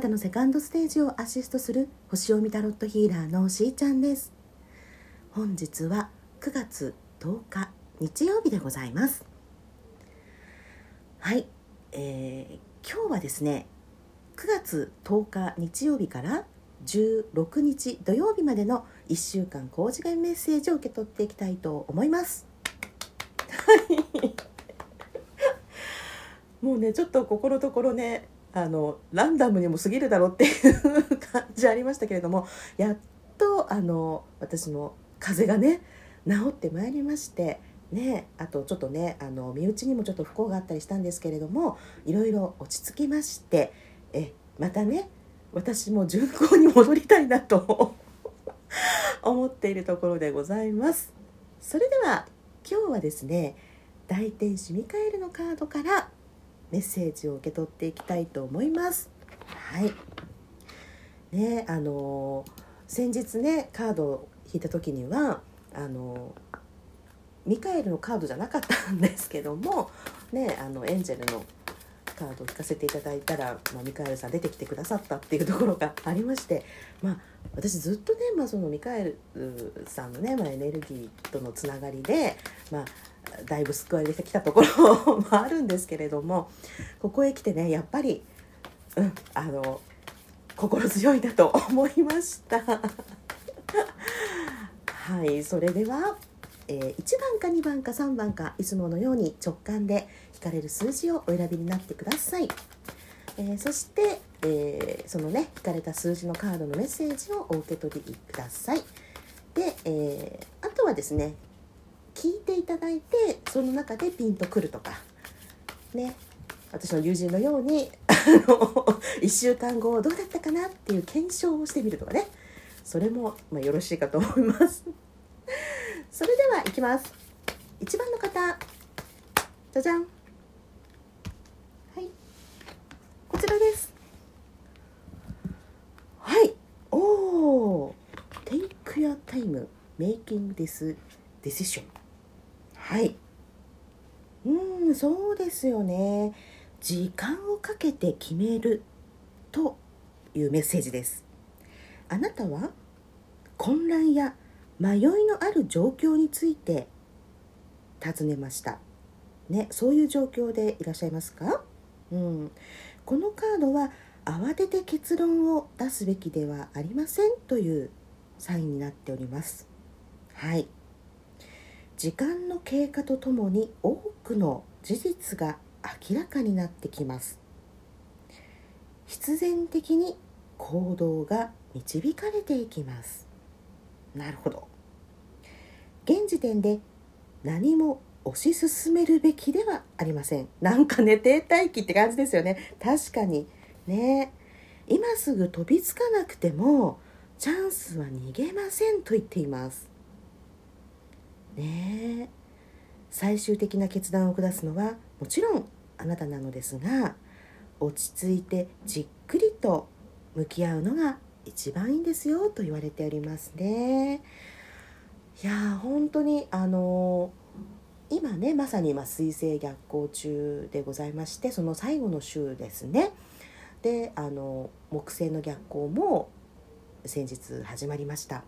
あなたのセカンドステージをアシストする星読みタロットヒーラーのしーちゃんです。本日は9月10日日曜日でございます。はい、えー、今日はですね9月10日日曜日から16日土曜日までの1週間工事外メッセージを受け取っていきたいと思います。もうねちょっと心ところねあのランダムにも過ぎるだろうっていう感じありましたけれどもやっとあの私も風邪がね治ってまいりましてね、あとちょっとねあの身内にもちょっと不幸があったりしたんですけれどもいろいろ落ち着きましてえまたね私も巡行に戻りたいなと 思っているところでございます。それでは今日はですね大天使ミカエルのカードからメッセージを受け取っていきたいと思います。はいねあの先日ねカードを引いた時にはあのミカエルのカードじゃなかったんですけどもねあのエンジェルのカードを引かせていただいたら、まあ、ミカエルさん出てきてくださったっていうところがありまして、まあ、私ずっとね、まあ、そのミカエルさんのね、まあ、エネルギーとのつながりで、まあ、だいぶ救われてきたところもあるんですけれどもここへ来てねやっぱり、うん、あの心強いなと思いました。はいそれでは、えー、1番か2番か3番かいつものように直感で引かれる数字をお選びになってください、えー、そして、えー、そのね引かれた数字のカードのメッセージをお受け取りください。で、えあとはですね聞いていただいてその中でピンとくるとか。ね。私の友人のように1週間後どうだったかなっていう検証をしてみるとかね。それもまあよろしいかと思います。それではいきます。1番の方。じゃじゃん。はい。こちらです。はい。おお Take your time. Making this decision. はい。うんそうですよね。時間をかけて決めるというメッセージです。あなたは混乱や迷いのある状況について尋ねました。ねそういう状況でいらっしゃいますか？うん。このカードは慌てて結論を出すべきではありませんというサインになっております。はい。時間の経過とともに多くの事実が明らかになってきます。必然的に行動が導かれていきます。なるほど。現時点で何も推し進めるべきではありません。なんかね停滞期って感じですよね。確かに。ね。今すぐ飛びつかなくてもチャンスは逃げませんと言っています。ね最終的な決断を下すのはもちろんあなたなのですが落ち着いてじっくりと向き合うのが一番いいんですよと言われておりますね。いや本当にあの今ねまさに今水星逆行中でございましてその最後の週ですね。であの木星の逆行も先日始まりました。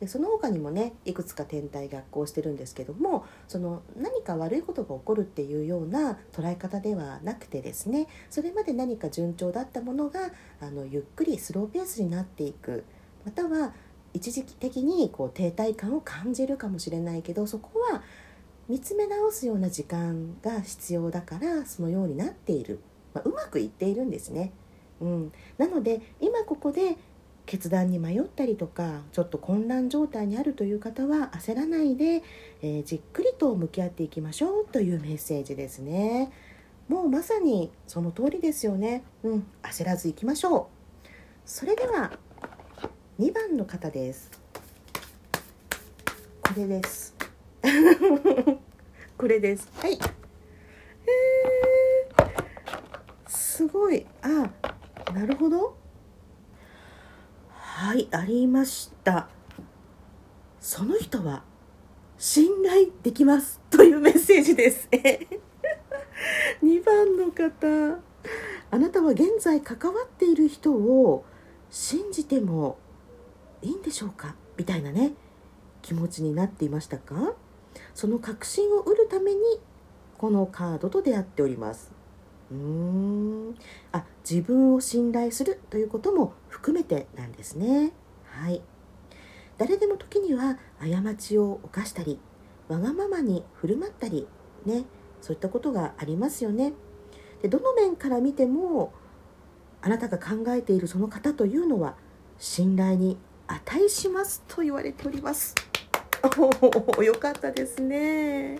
でその他にもねいくつか天体逆行してるんですけどもその何か悪いことが起こるっていうような捉え方ではなくてですねそれまで何か順調だったものがあのゆっくりスローペースになっていくまたは一時的にこう停滞感を感じるかもしれないけどそこは見つめ直すような時間が必要だからそのようになっている、まあ、うまくいっているんですね。うん、なので今ここで決断に迷ったりとかちょっと混乱状態にあるという方は焦らないで、えー、じっくりと向き合っていきましょうというメッセージですね。もうまさにその通りですよね。うん焦らずいきましょう。それでは2番の方です。これです。これです。はい。えー、すごい。あなるほど。はいありました。その人は信頼できますというメッセージです。2番の方。あなたは現在関わっている人を信じてもいいんでしょうか？みたいなね。気持ちになっていましたか？その確信を得るためにこのカードと出会っております。うーん。あ自分を信頼するということも含めてなんですね。はい。誰でも時には過ちを犯したりわがままに振る舞ったりねそういったことがありますよね。でどの面から見てもあなたが考えているその方というのは信頼に値しますと言われております。おおよかったですね。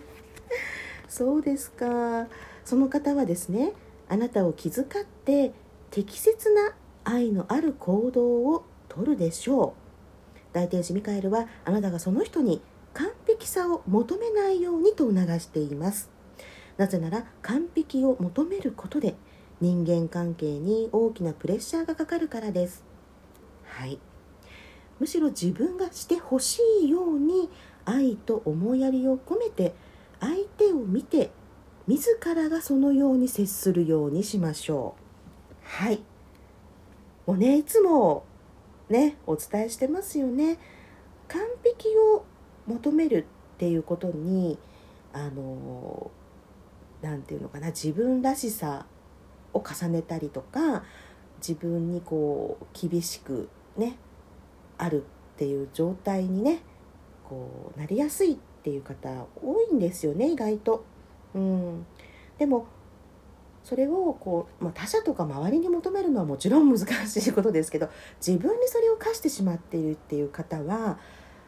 そうですか。その方はですねあなたを気遣って適切な愛のある行動をとるでしょう。大天使ミカエルはあなたがその人に完璧さを求めないようにと促しています。なぜなら完璧を求めることで人間関係に大きなプレッシャーがかかるからです。はい。むしろ自分がしてほしいように愛と思いやりを込めて相手を見て自らがそのように接するようにしましょう。はい。もうねいつもねお伝えしてますよね。完璧を求めるっていうことにあの何て言うのかな自分らしさを重ねたりとか自分にこう厳しくねあるっていう状態にねこうなりやすいっていう方多いんですよね意外と。うん、でもそれをこう、まあ、他者とか周りに求めるのはもちろん難しいことですけど自分にそれを課してしまっているっていう方は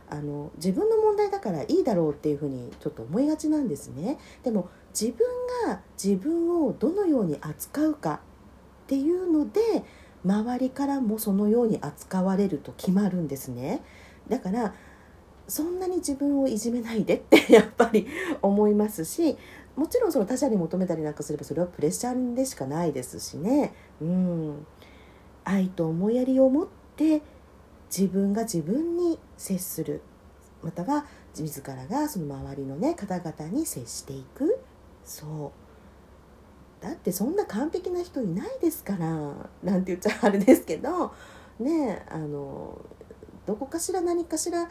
あの自分の問題だからいいだろうっていうふうにちょっと思いがちなんですね。でも自分が自分をどのように扱うかっていうので周りからもそのように扱われると決まるんですねだからそんなに自分をいじめないでってやっぱり思いますしもちろんその他者に求めたりなんかすればそれはプレッシャーでしかないですしね。うん。愛と思いやりを持って自分が自分に接する。または自らがその周りのね方々に接していく。そう。だってそんな完璧な人いないですから。なんて言っちゃあれですけど。ねあのどこかしら何かしら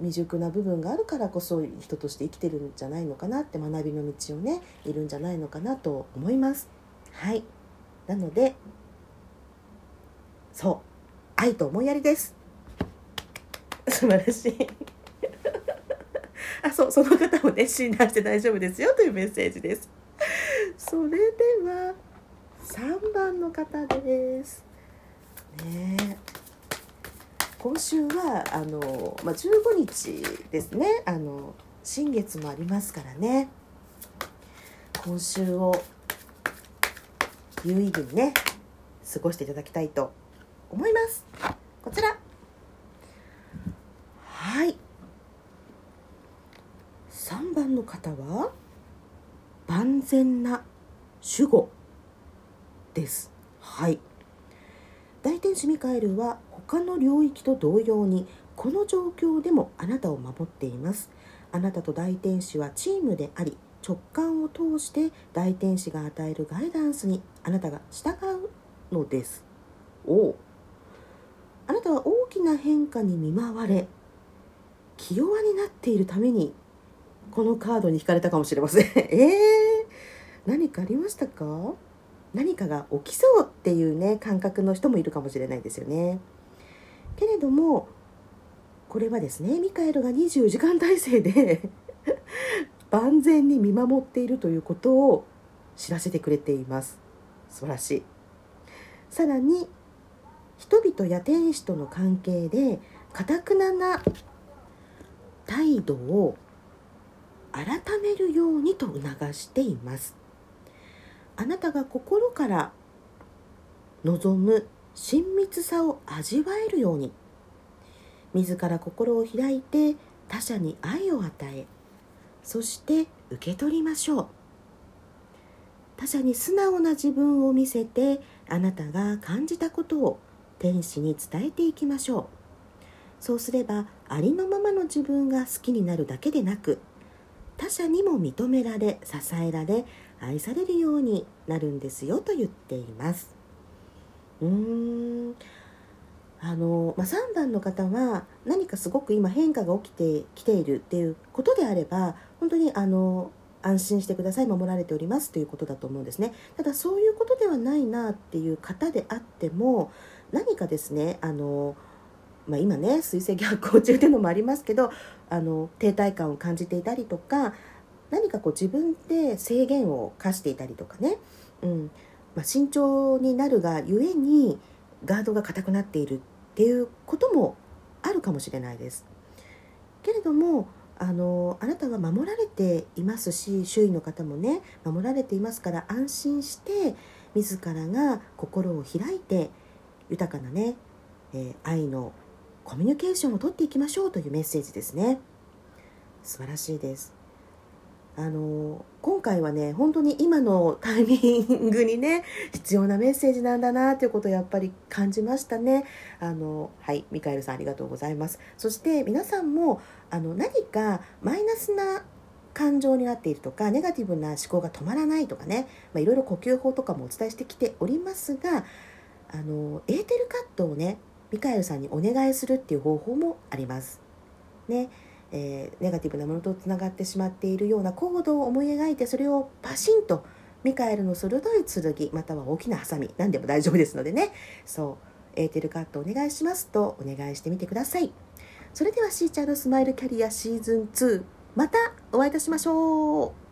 未熟な部分があるからこそ人として生きてるんじゃないのかなって学びの道をねいるんじゃないのかなと思います。はい。なのでそう。愛と思いやりです。素晴らしい。あそうその方をね診断して大丈夫ですよというメッセージです。それでは3番の方です。ね。今週はあの、まあ、15日ですね。あの新月もありますからね。今週を有意義にね過ごしていただきたいと思います。こちら。はい。3番の方は万全な守護です。はい。大天使ミカエルは他の領域と同様にこの状況でもあなたを守っています。あなたと大天使はチームであり直感を通して大天使が与えるガイダンスにあなたが従うのです。おあなたは大きな変化に見舞われ気弱になっているためにこのカードに引かれたかもしれません。えー、何かありましたか？何かが起きそうっていうね感覚の人もいるかもしれないですよねけれどもこれはですねミカエルが24時間体制で 万全に見守っているということを知らせてくれています。素晴らしい。さらに人々や天使との関係でかたくなな態度を改めるようにと促しています。あなたが心から望む親密さを味わえるように。自ら心を開いて他者に愛を与えそして受け取りましょう。他者に素直な自分を見せてあなたが感じたことを天使に伝えていきましょう。そうすればありのままの自分が好きになるだけでなく他者にも認められ支えられ愛されるようになるんですよと言っています。うーん。あの、まあ、3番の方は何かすごく今変化が起きてきているっていうことであれば本当にあの安心してください守られておりますということだと思うんですね。ただそういうことではないなっていう方であっても何かですねあの、まあ、今ね水星逆行中っていうのもありますけどあの停滞感を感じていたりとか何かこう自分で制限を課していたりとかね、うん。まあ、慎重になるがゆえにガードが硬くなっているっていうこともあるかもしれないです。けれどもあのあなたは守られていますし周囲の方もね守られていますから安心して自らが心を開いて豊かなね、えー、愛のコミュニケーションをとっていきましょうというメッセージですね素晴らしいですあの今回はね本当に今のタイミングにね 必要なメッセージなんだなということをやっぱり感じましたね。あのはいミカエルさんありがとうございます。そして皆さんもあの何かマイナスな感情になっているとかネガティブな思考が止まらないとかね、まあ、いろいろ呼吸法とかもお伝えしてきておりますがあのエーテルカットをねミカエルさんにお願いするっていう方法もあります。ね。えー、ネガティブなものとつながってしまっているような行動を思い描いてそれをパシンとミカエルの鋭い剣または大きなハサミ何でも大丈夫ですのでね。そう。エーテルカットお願いしますとお願いしてみてください。それではシーちゃんのスマイルキャリアシーズン2またお会いいたしましょう。